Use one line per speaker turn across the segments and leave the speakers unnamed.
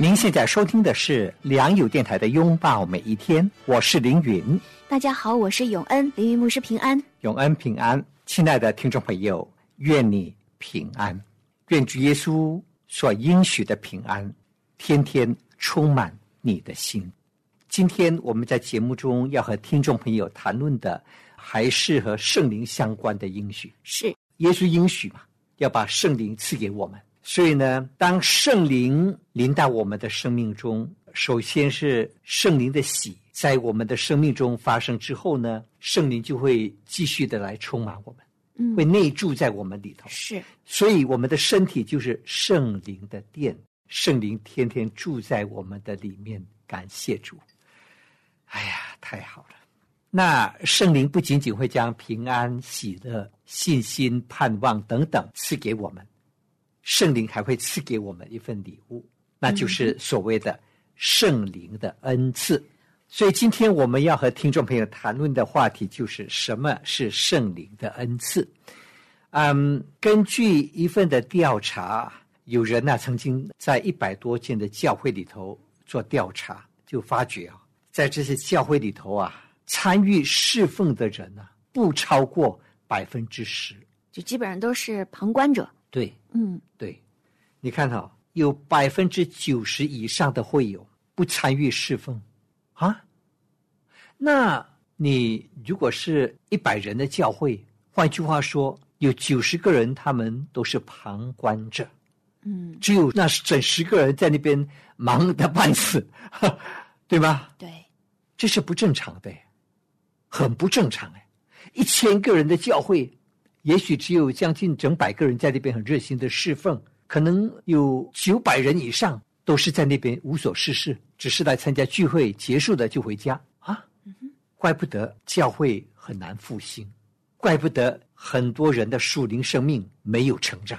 您现在收听的是良友电台的《拥抱每一天》，我是凌云。
大家好，我是永恩，凌云牧师平安，
永恩平安。亲爱的听众朋友，愿你平安，愿主耶稣所应许的平安，天天充满你的心。今天我们在节目中要和听众朋友谈论的，还是和圣灵相关的应许。
是
耶稣应许嘛，要把圣灵赐给我们。所以呢，当圣灵临到我们的生命中，首先是圣灵的喜在我们的生命中发生之后呢，圣灵就会继续的来充满我们，
嗯
会内住在我们里头。
是
所以我们的身体就是圣灵的殿，圣灵天天住在我们的里面。感谢主！哎呀，太好了！那圣灵不仅仅会将平安、喜乐、信心、盼望等等赐给我们，圣灵还会赐给我们一份礼物，那就是所谓的圣灵的恩赐。所以今天我们要和听众朋友谈论的话题就是什么是圣灵的恩赐。嗯，根据一份的调查，有人呢、曾经在一百多间的教会里头做调查，就发觉啊，在这些教会里头啊，参与侍奉的人呢、不超过百分之十。
就基本上都是旁观者，
对
嗯，
对，你看哈、有百分之九十以上的会友不参与侍奉啊。那你如果是一百人的教会，换句话说，有九十个人他们都是旁观者，
嗯，
只有那整十个人在那边忙得半死，对吧？
对，
这是不正常的，很不正常哎！一千个人的教会，也许只有将近整百个人在那边很热心的侍奉，可能有九百人以上都是在那边无所事事，只是来参加聚会，结束了就回家啊！怪不得教会很难复兴，怪不得很多人的属灵生命没有成长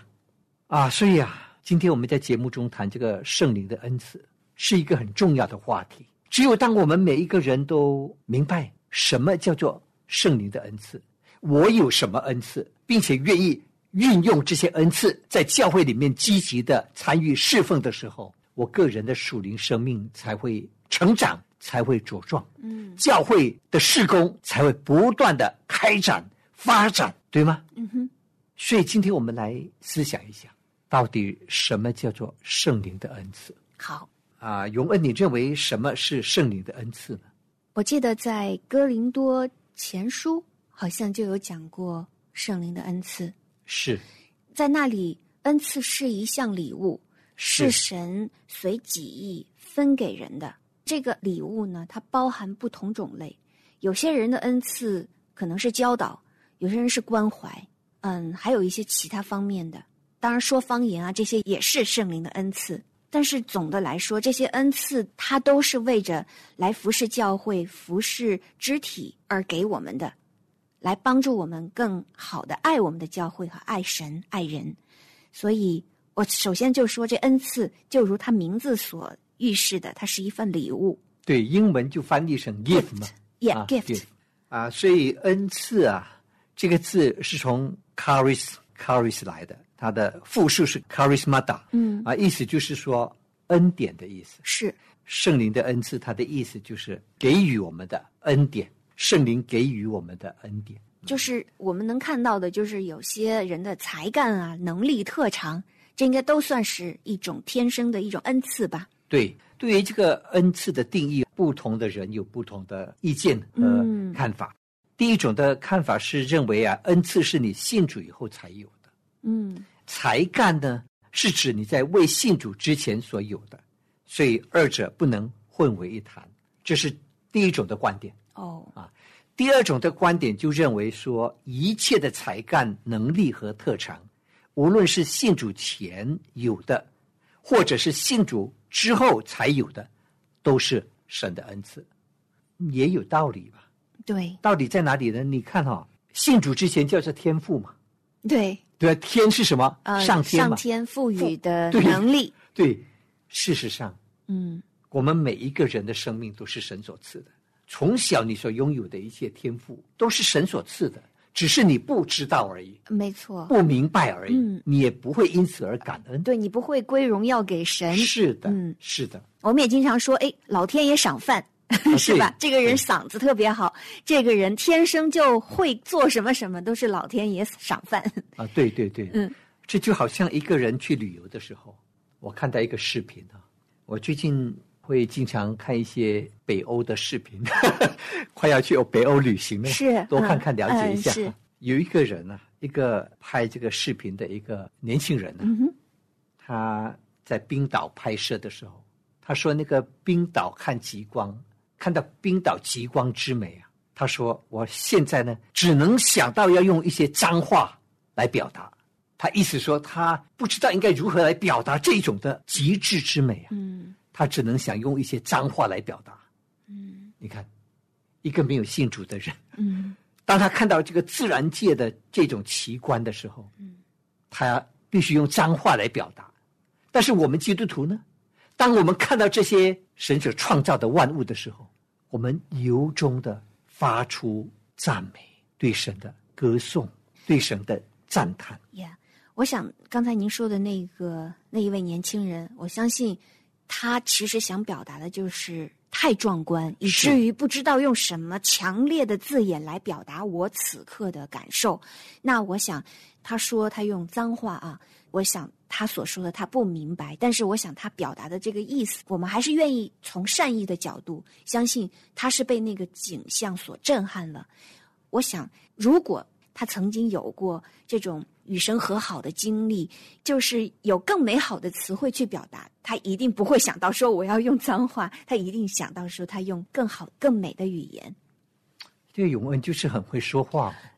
啊！所以啊，今天我们在节目中谈这个圣灵的恩赐，是一个很重要的话题。只有当我们每一个人都明白什么叫做圣灵的恩赐，我有什么恩赐，并且愿意运用这些恩赐，在教会里面积极的参与侍奉的时候，我个人的属灵生命才会成长，才会茁壮。
嗯
教会的事工才会不断的开展发展，对吗？
嗯哼，
所以今天我们来思想一下，到底什么叫做圣灵的恩赐
好。
啊？永恩，你认为什么是圣灵的恩赐呢？
我记得在哥林多前书好像就有讲过圣灵的恩赐，
是
在那里恩赐是一项礼物，
是
是神随己意分给人的。这个礼物呢，它包含不同种类，有些人的恩赐可能是教导，有些人是关怀，嗯，还有一些其他方面的。当然，说方言啊，这些也是圣灵的恩赐。但是总的来说，这些恩赐它都是为着来服侍教会、服侍肢体而给我们的，来帮助我们更好的爱我们的教会和爱神、爱人。所以我首先就说，这恩赐就如它名字所预示的，它是一份礼物。
对，英文就翻译成 gift 嘛。
Yeah,
啊
gift
啊，所以恩赐啊这个字是从 charis charis 来的，它的复数是 charismata，
嗯。
啊，意思就是说恩典的意思。
是。
圣灵的恩赐，它的意思就是给予我们的恩典，圣灵给予我们的恩典。
就是我们能看到的，就是有些人的才干啊、能力、特长，这应该都算是一种天生的一种恩赐吧。
对，对于这个恩赐的定义，不同的人有不同的意见和
嗯
看法。第一种的看法是认为啊，恩赐是你信主以后才有的，
嗯
才干呢是指你在未信主之前所有的，所以二者不能混为一谈。这是第一种的观点。
哦，啊
第二种的观点就认为说，一切的才干、能力和特长，无论是信主前有的，或者是信主之后才有的，都是神的恩赐，也有道理吧？
对
到底在哪里呢？你看哈、信主之前叫做天赋嘛，
对，
对啊，天是什么？
呃，
上天。
上天赋予的能力，
对，事实上，
嗯
我们每一个人的生命都是神所赐的。从小你所拥有的一切天赋都是神所赐的，只是你不知道而已，
没错，
不明白而已。
嗯
你也不会因此而感恩。
对你不会归荣耀给神。
是的，
嗯
是的，
我们也经常说，哎，老天爷赏饭，是吧？这个人嗓子特别好，这个人天生就会做什么什么，都是老天爷赏饭。
啊，对对对，
嗯，
这就好像一个人去旅游的时候，我看到一个视频啊，我最近会经常看一些北欧的视频，快要去北欧旅行了，
是
多看看
嗯
了解一下。有一个人啊，一个拍这个视频的一个年轻人呢、
嗯，
他在冰岛拍摄的时候，他说那个冰岛看极光，看到冰岛极光之美啊，他说我现在呢只能想到要用一些脏话来表达。他意思说他不知道应该如何来表达这种的极致之美啊，
嗯
他只能想用一些脏话来表达。
嗯
你看，一个没有信主的人，
嗯
当他看到这个自然界的这种奇观的时候，
嗯
他必须用脏话来表达。但是我们基督徒呢，当我们看到这些神所创造的万物的时候，我们由衷的发出赞美，对神的歌颂，对神的赞叹。
，Yeah，我想刚才您说的那个那一位年轻人，我相信他其实想表达的就是太壮观，以至于不知道用什么强烈的字眼来表达我此刻的感受。那我想，他说他用脏话啊，我想他所说的他不明白，但是我想他表达的这个意思，我们还是愿意从善意的角度，相信他是被那个景象所震撼了。我想，如果他曾经有过这种与神和好的经历，就是有更美好的词汇去表达，他一定不会想到说我要用脏话，他一定想到说他用更好、更美的语言。
这个永恩就是很会说话，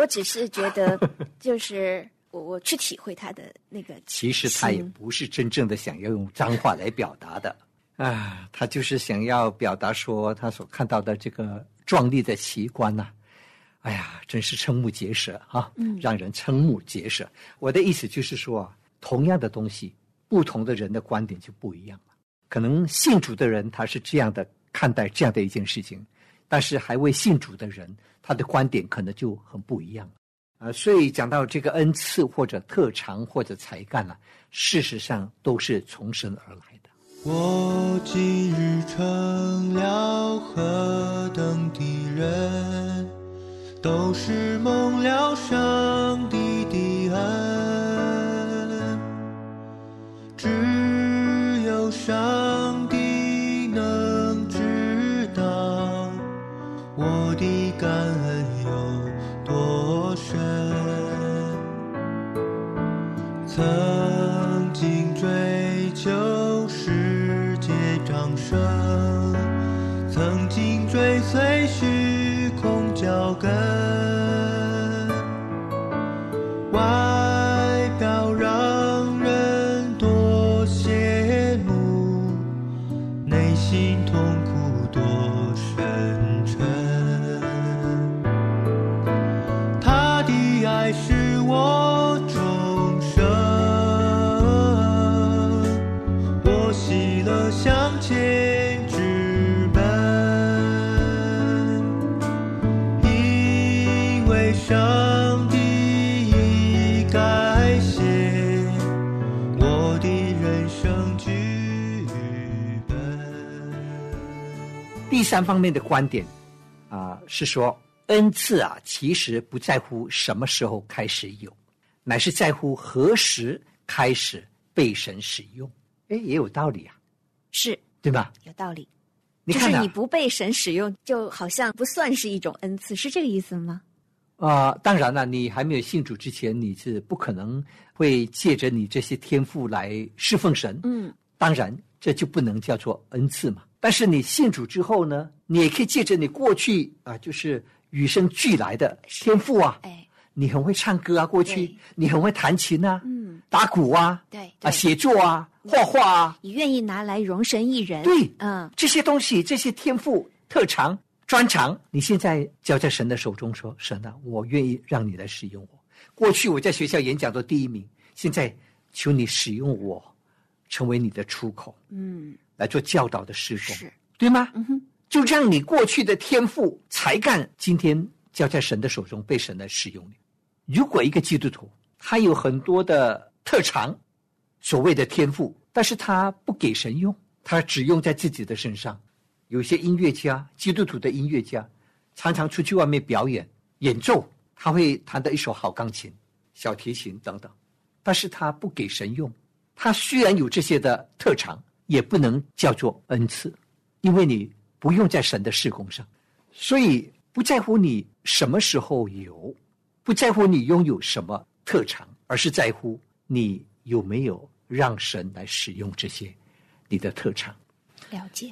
我只是觉得，就是我我去体会他的那个
其实他也不是真正的想要用脏话来表达的。啊，他就是想要表达说他所看到的这个壮丽的奇观呐、哎呀，真是瞠目结舌啊，
嗯
让人瞠目结舌。我的意思就是说啊，同样的东西，不同的人的观点就不一样了。可能信主的人他是这样的看待这样的一件事情，但是还未信主的人，他的观点可能就很不一样了。啊，所以讲到这个恩赐或者特长或者才干啊，事实上都是从神而来的。
我今日成了何等的人，都是蒙了上帝的恩，只有伤
第三方面的观点啊、是说恩赐啊，其实不在乎什么时候开始有，乃是在乎何时开始被神使用。哎，也有道理啊，
是
对吧？
有道理。
你看啊
就是你，不被神使用，就好像不算是一种恩赐，是这个意思吗？
啊、当然了，你还没有信主之前，你是不可能会借着你这些天赋来侍奉神。
嗯，
当然，这就不能叫做恩赐嘛。但是你信主之后呢，你也可以借着你过去啊，就是与生俱来的天赋啊，
哎，
你很会唱歌啊，过去你很会弹琴啊，
嗯，
打鼓啊，
对
啊，写作啊，画画啊，
你愿意拿来容神一人，
对。
嗯，
这些东西，这些天赋、特长、专长，你现在交在神的手中说，神啊，我愿意让你来使用我。过去我在学校演讲都第一名，现在求你使用我，成为你的出口，
嗯，
来做教导的施工，
是，
对吗？
嗯哼，
就让你过去的天赋、才干，今天交在神的手中，被神来使用你。如果一个基督徒他有很多的特长，所谓的天赋，但是他不给神用，他只用在自己的身上。有些音乐家，基督徒的音乐家，常常出去外面表演演奏，他会弹得一手好钢琴、小提琴等等，但是他不给神用。他虽然有这些的特长，也不能叫做恩赐，因为你不用在神的事工上，所以不在乎你什么时候有，不在乎你拥有什么特长，而是在乎你有没有让神来使用这些你的特长。
了解，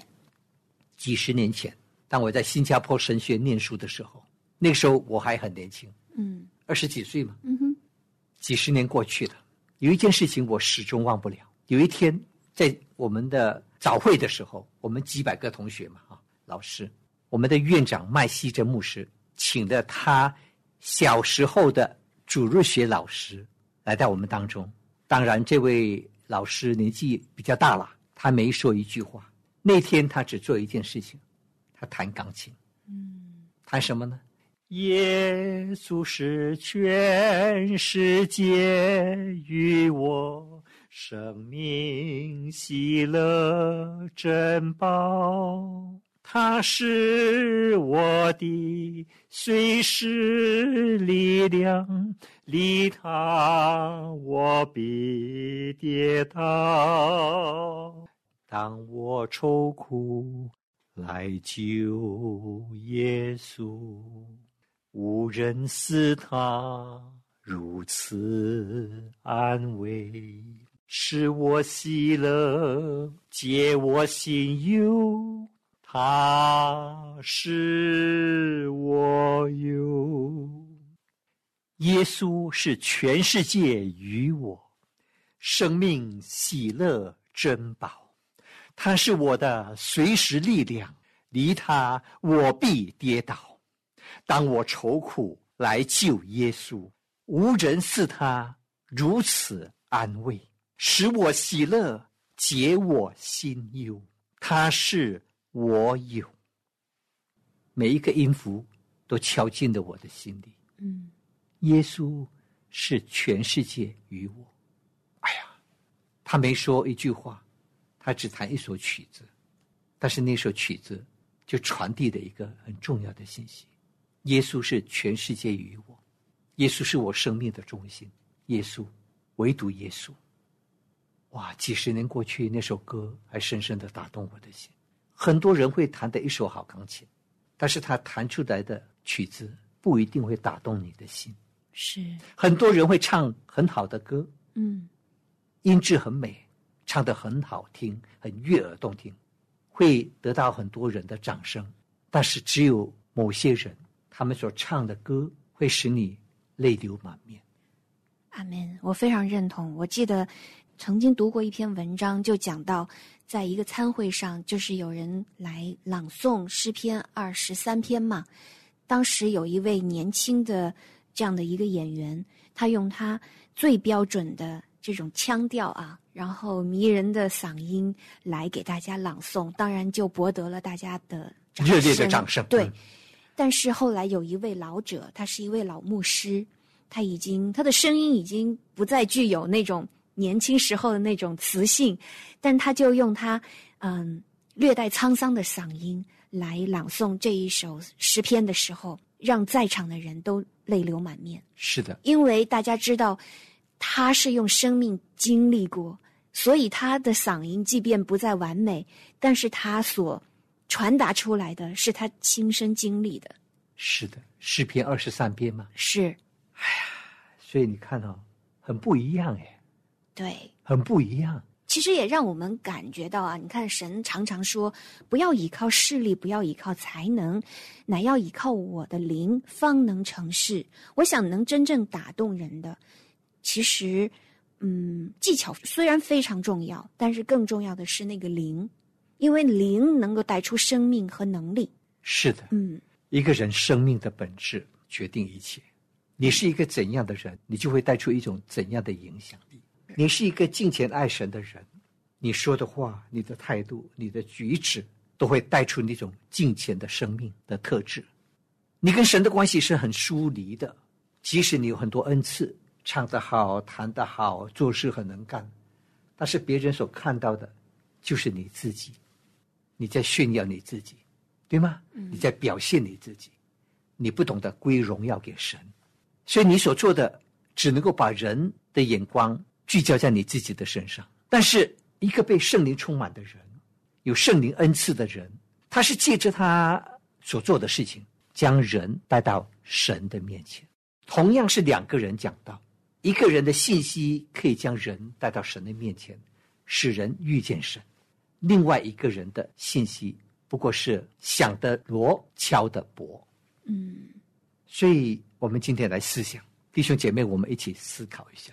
几十年前，当我在新加坡神学念书的时候，那个时候我还很年轻，
嗯
二十几岁嘛。
嗯哼，
几十年过去了，有一件事情我始终忘不了。有一天，在我们的早会的时候，我们几百个同学嘛，啊，老师，我们的院长麦希珍牧师请了他小时候的主日学老师来到我们当中。当然，这位老师年纪比较大了，他没说一句话。那天他只做一件事情，他弹钢琴。
嗯，
弹什么呢？耶稣是全世界与我生命喜乐珍宝，他是我的随时力量，离他我必跌倒。当我愁苦来救耶稣，无人似他如此安慰，使我喜乐，解我心忧，他是我有。耶稣是全世界与我生命喜乐珍宝。他是我的随时力量，离他我必跌倒。当我愁苦来救耶稣，无人似他如此安慰，使我喜乐，解我心忧。他是我有，每一个音符都敲进了我的心里。
嗯，
耶稣是全世界与我。哎呀，他没说一句话。他只弹一首曲子，但是那首曲子就传递了一个很重要的信息：耶稣是全世界与我，耶稣是我生命的中心，耶稣，唯独耶稣。哇！几十年过去，那首歌还深深的打动我的心。很多人会弹的一手好钢琴，但是他弹出来的曲子不一定会打动你的心。
是，
很多人会唱很好的歌，
嗯
音质很美。唱得很好听，很悦耳动听，会得到很多人的掌声。但是只有某些人，他们所唱的歌会使你泪流满面。
阿门，我非常认同。我记得曾经读过一篇文章，就讲到，在一个餐会上，就是有人来朗诵诗篇二十三篇嘛。当时有一位年轻的这样的一个演员，他用他最标准的这种腔调啊。然后迷人的嗓音来给大家朗诵，当然就博得了大家的
热烈的掌声。
对，
嗯、
但是后来有一位老者，他是一位老牧师，他已经他的声音已经不再具有那种年轻时候的那种磁性，但他就用他嗯略带沧桑的嗓音来朗诵这一首诗篇的时候，让在场的人都泪流满面。
是的，
因为大家知道他是用生命经历过。所以他的嗓音即便不再完美，但是他所传达出来的是他亲身经历的。
是的，诗篇二十三篇嘛。
是。
哎呀，所以你看哦，很不一样哎。
对。
很不一样。
其实也让我们感觉到啊，你看神常常说，不要依靠势力，不要依靠才能，乃要依靠我的灵，方能成事。我想能真正打动人的，其实，嗯，技巧虽然非常重要，但是更重要的是那个灵，因为灵能够带出生命和能力。
是的，
嗯，
一个人生命的本质决定一切。你是一个怎样的人，你就会带出一种怎样的影响力。你是一个敬虔爱神的人，你说的话、你的态度、你的举止，都会带出那种敬虔的生命的特质。你跟神的关系是很疏离的，即使你有很多恩赐，唱得好、弹得好、做事很能干，但是别人所看到的，就是你自己，你在炫耀你自己，对吗？你在表现你自己，你不懂得归荣耀给神。所以你所做的只能够把人的眼光聚焦在你自己的身上，但是一个被圣灵充满的人，有圣灵恩赐的人，他是借着他所做的事情，将人带到神的面前。同样是两个人讲道，一个人的信息可以将人带到神的面前，使人遇见神；另外一个人的信息不过是响的锣，敲的钹。
嗯，
所以，我们今天来思想，弟兄姐妹，我们一起思考一下，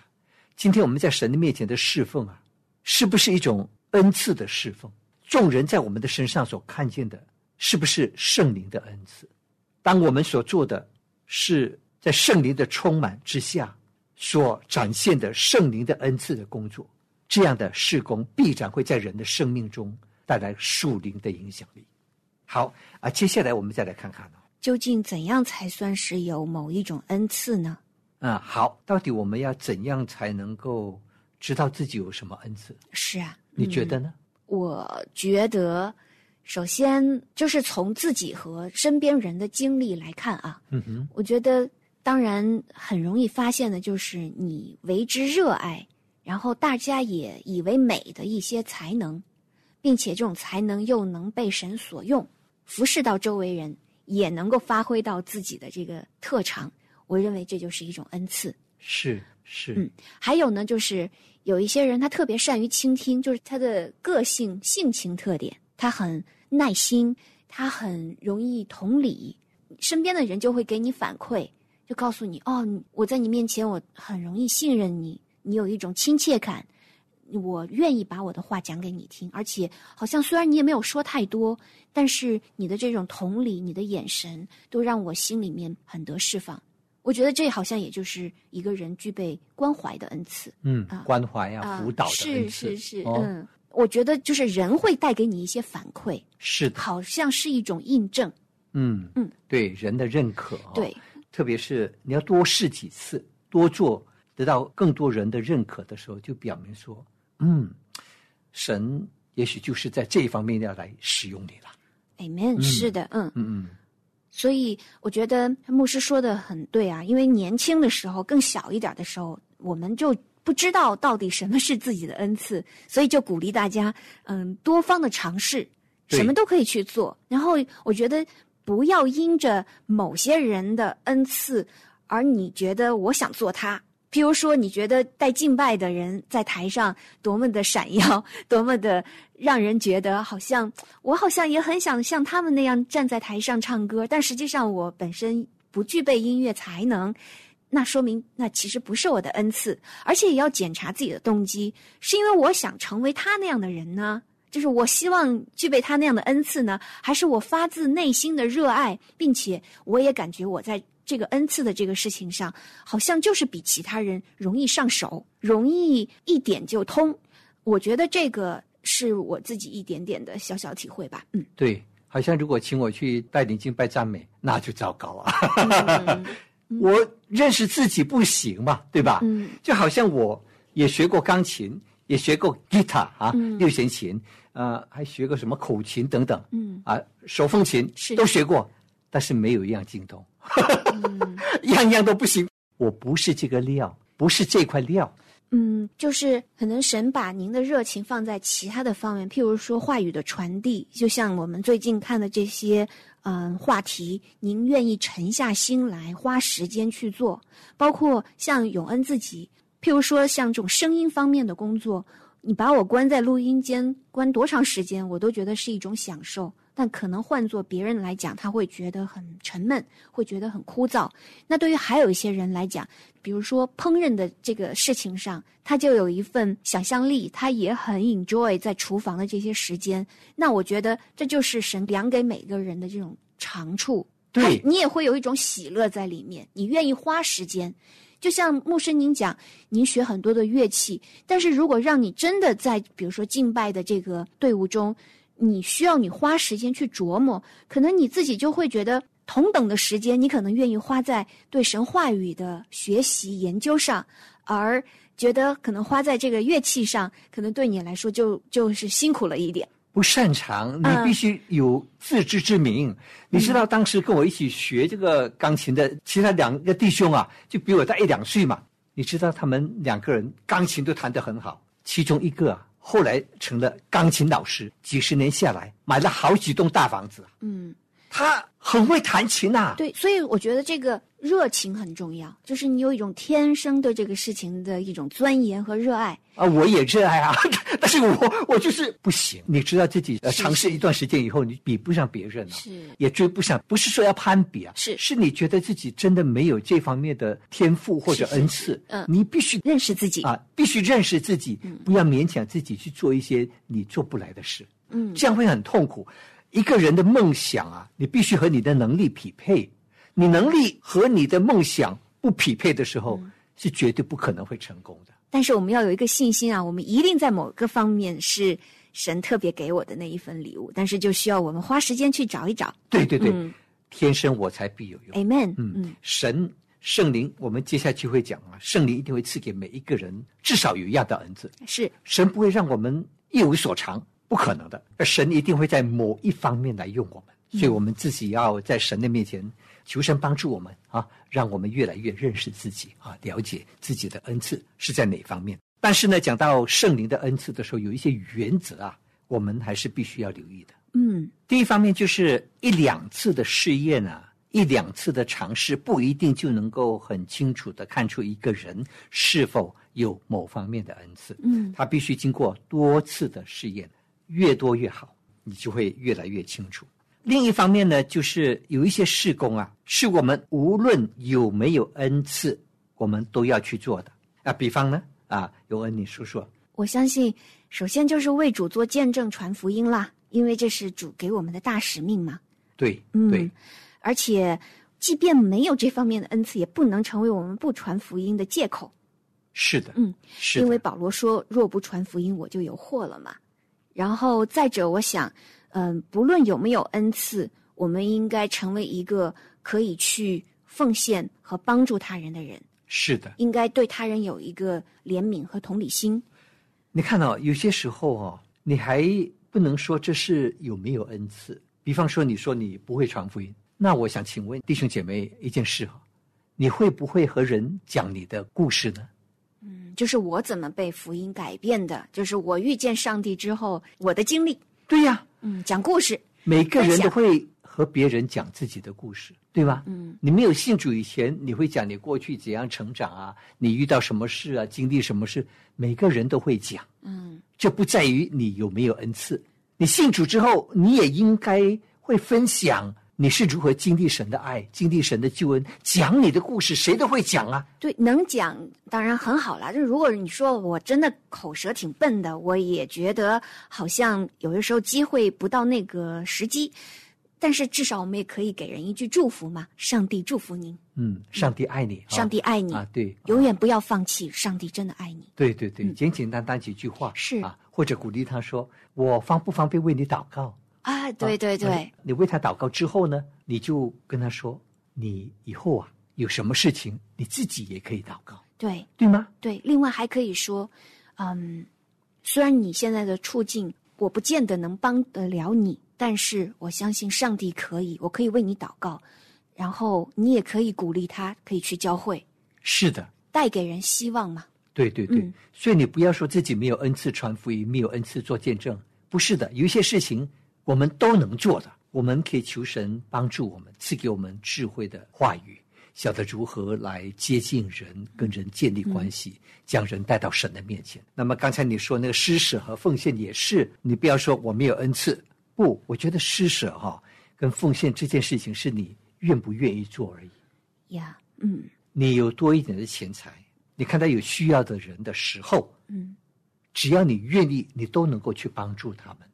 今天我们在神的面前的侍奉啊，是不是一种恩赐的侍奉？众人在我们的身上所看见的，是不是圣灵的恩赐？当我们所做的是在圣灵的充满之下所展现的圣灵的恩赐的工作，这样的事工必然会在人的生命中带来树灵的影响力。好啊，接下来我们再来看看呢、
究竟怎样才算是有某一种恩赐呢？
嗯，好，到底我们要怎样才能够知道自己有什么恩赐？
是啊，
你觉得呢？
我觉得，首先就是从自己和身边人的经历来看啊，
嗯哼，
我觉得当然很容易发现的就是你为之热爱，然后大家也以为美的一些才能，并且这种才能又能被神所用，服侍到周围人，也能够发挥到自己的这个特长。我认为这就是一种恩赐。
是是，
嗯还有呢，就是有一些人他特别善于倾听，就是他的个性性情特点，他很耐心，他很容易同理，身边的人就会给你反馈，就告诉你哦，我在你面前我很容易信任你，你有一种亲切感。我愿意把我的话讲给你听，而且好像虽然你也没有说太多，但是你的这种同理、你的眼神，都让我心里面很得释放。我觉得这好像也就是一个人具备关怀的恩赐。
嗯
啊，
关怀啊，辅导的
是
恩赐，
是是，
哦，
嗯，我觉得就是人会带给你一些反馈，
是的，
好像是一种印证。
嗯
嗯，
对人的认可、哦，
对，
特别是你要多试几次，多做，得到更多人的认可的时候，就表明说，嗯，神也许就是在这一方面要来使用你了。
Amen，、是的，嗯，
嗯嗯，
所以我觉得牧师说的很对啊，因为年轻的时候，更小一点的时候，我们就不知道到底什么是自己的恩赐，所以就鼓励大家，嗯，多方的尝试，什么都可以去做。然后我觉得不要因着某些人的恩赐，而你觉得我想做他。譬如说，你觉得带敬拜的人在台上多么的闪耀，多么的让人觉得好像我好像也很想像他们那样站在台上唱歌，但实际上我本身不具备音乐才能，那说明那其实不是我的恩赐，而且也要检查自己的动机，是因为我想成为他那样的人呢？就是我希望具备他那样的恩赐呢，还是我发自内心的热爱，并且我也感觉我在这个恩赐的这个事情上，好像就是比其他人容易上手，容易一点就通。我觉得这个是我自己一点点的小小体会吧。嗯，
对，好像如果请我去带领敬拜赞美，那就糟糕啊。
嗯
我认识自己不行嘛，对吧？
嗯
就好像我也学过钢琴，也学过 guitar 啊，
嗯
六弦琴，呃，还学过什么口琴等等，
嗯
啊，手风琴
是
都学过，但是没有一样精通，
嗯
样样都不行。我不是这个料，不是这块料。
嗯，就是可能神把您的热情放在其他的方面，譬如说话语的传递，就像我们最近看的这些嗯话题，您愿意沉下心来花时间去做，包括像永恩自己，譬如说像这种声音方面的工作，你把我关在录音间关多长时间，我都觉得是一种享受。但可能换做别人来讲，他会觉得很沉闷，会觉得很枯燥。那对于还有一些人来讲，比如说烹饪的这个事情上，他就有一份想象力，他也很 enjoy 在厨房的这些时间。那我觉得这就是神量给每个人的这种长处。
对
你也会有一种喜乐在里面，你愿意花时间。就像牧师您讲，您学很多的乐器，但是如果让你真的在比如说敬拜的这个队伍中，你需要你花时间去琢磨，可能你自己就会觉得同等的时间，你可能愿意花在对神话语的学习研究上，而觉得可能花在这个乐器上，可能对你来说就就是辛苦了一点。
不擅长，你
嗯
必须有自知之明。你知道当时跟我一起学这个钢琴的其他两个弟兄啊，就比我大一两岁嘛。你知道他们两个人钢琴都弹得很好，其中一个啊后来成了钢琴老师，几十年下来买了好几栋大房子。
嗯，
他很会弹琴呐、
对，所以我觉得这个热情很重要，就是你有一种天生对这个事情的一种钻研和热爱。
啊，我也热爱啊，但是我我就是不行。你知道自己呃尝试一段时间以后，你比不上别人了、
是
也追不上。不是说要攀比啊，
是
是你觉得自己真的没有这方面的天赋或者
是是
恩赐，
嗯
你必须
认识自己，
啊，必须认识自己，不要勉强自己去做一些你做不来的事，
嗯，
这样会很痛苦。一个人的梦想啊，你必须和你的能力匹配。你能力和你的梦想不匹配的时候，
嗯
是绝对不可能会成功的。
但是我们要有一个信心啊，我们一定在某个方面是神特别给我的那一份礼物，但是就需要我们花时间去找一找。
对对对，
嗯
天生我材必有用。
，Amen。
嗯
嗯，
神圣灵，我们接下去会讲啊，圣灵一定会赐给每一个人至少有一样的恩赐。
是
神不会让我们一无所长，不可能的。神一定会在某一方面来用我们，所以我们自己要在神的面前求神帮助我们啊，让我们越来越认识自己啊，了解自己的恩赐是在哪方面。但是呢，讲到圣灵的恩赐的时候，有一些原则啊，我们还是必须要留意的。
嗯
第一方面就是一两次的试验啊，一两次的尝试不一定就能够很清楚的看出一个人是否有某方面的恩赐。
嗯
他必须经过多次的试验，越多越好，你就会越来越清楚。另一方面呢，就是有一些事工啊，是我们无论有没有恩赐，我们都要去做的啊。比方呢，啊，有恩你说说，
我相信，首先就是为主做见证、传福音啦，因为这是主给我们的大使命嘛。
对
嗯
对，
而且，即便没有这方面的恩赐，也不能成为我们不传福音的借口。
是的，
嗯，
是的
因为保罗说：“若不传福音，我就有祸了嘛。”然后再者，我想，嗯、不论有没有恩赐，我们应该成为一个可以去奉献和帮助他人的人，
是的。
应该对他人有一个怜悯和同理心。
你看哦，有些时候哦，你还不能说这是有没有恩赐。比方说，你说你不会传福音，那我想请问弟兄姐妹一件事哈、你会不会和人讲你的故事呢？
嗯，就是我怎么被福音改变的，就是我遇见上帝之后我的经历。
对呀，
嗯，讲故事。
每个人都会和别人讲自己的故事，对吧？
嗯，
你没有信主以前，你会讲你过去怎样成长啊，你遇到什么事啊，经历什么事，每个人都会讲。
嗯，
这不在于你有没有恩赐，你信主之后，你也应该会分享你是如何经历神的爱，经历神的救恩，讲你的故事，谁都会讲啊。
对，能讲当然很好啦。就是如果你说我真的口舌挺笨的，我也觉得好像有的时候机会不到那个时机，但是至少我们也可以给人一句祝福嘛。上帝祝福您，
嗯，上帝爱你，啊
上帝爱你，
啊，对，
永远不要放弃，上帝真的爱你。
对对对，简简单单几句话
是
啊，或者鼓励他说：“我方不方便为你祷告？”
啊，对对对，
啊你为他祷告之后呢，你就跟他说：“你以后啊有什么事情，你自己也可以祷告，
对。
对吗？”
对。另外还可以说，嗯，虽然你现在的处境我不见得能帮得了你，但是我相信上帝可以，我可以为你祷告，然后你也可以鼓励他，可以去教会，
是的，
带给人希望嘛。
对对对，
嗯。
所以你不要说自己没有恩赐传福音，没有恩赐做见证，不是的，有一些事情我们都能做的，我们可以求神帮助我们，赐给我们智慧的话语，
晓得如何来接近人，跟人建立关系，将人带到神的面前。那么刚才你说那个施舍和奉献也是，你不要说我没有恩赐，不，我觉得施舍哈跟奉献这件事情是你愿不愿意做而已。
呀，嗯。
你有多一点的钱财，你看到有需要的人的时候，
嗯。
只要你愿意，你都能够去帮助他们。的，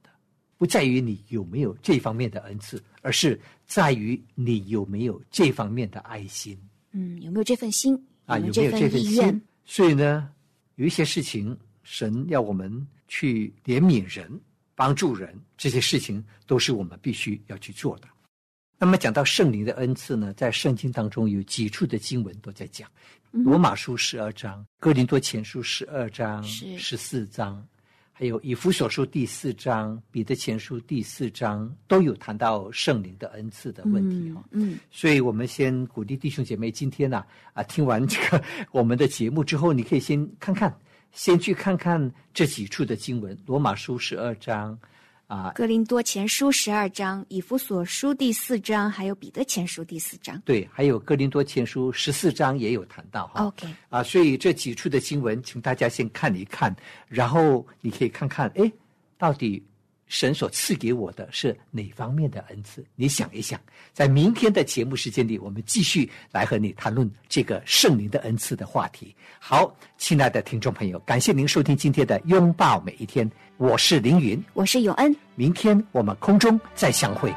不在于你有没有这方面的恩赐，而是在于你有没有这方面的爱心
嗯，有没有这份心？
啊，有
没
没有这份心？？所以呢，有一些事情，神要我们去怜悯人、帮助人，这些事情都是我们必须要去做的。那么讲到圣灵的恩赐呢，在圣经当中有几处的经文都在讲，
嗯
罗马书十二章、哥林多前书十二章、十四章，还有以弗所书第四章、彼得前书第四章，都有谈到圣灵的恩赐的问题哈、
嗯。
所以我们先鼓励弟兄姐妹，今天呢、啊，听完这个我们的节目之后，你可以先看看，先去看看这几处的经文，《罗马书》十二章啊，
格林多前书十二章，以弗所书第四章，还有彼得前书第四章。
对，还有《格林多前书》十四章也有谈到哈。
OK，
啊，所以这几处的经文，请大家先看一看，然后你可以看看，哎，到底神所赐给我的是哪方面的恩赐？你想一想，在明天的节目时间里，我们继续来和你谈论这个圣灵的恩赐的话题。好，亲爱的听众朋友，感谢您收听今天的拥抱每一天，我是凌云，
我是永恩。
明天我们空中再相会。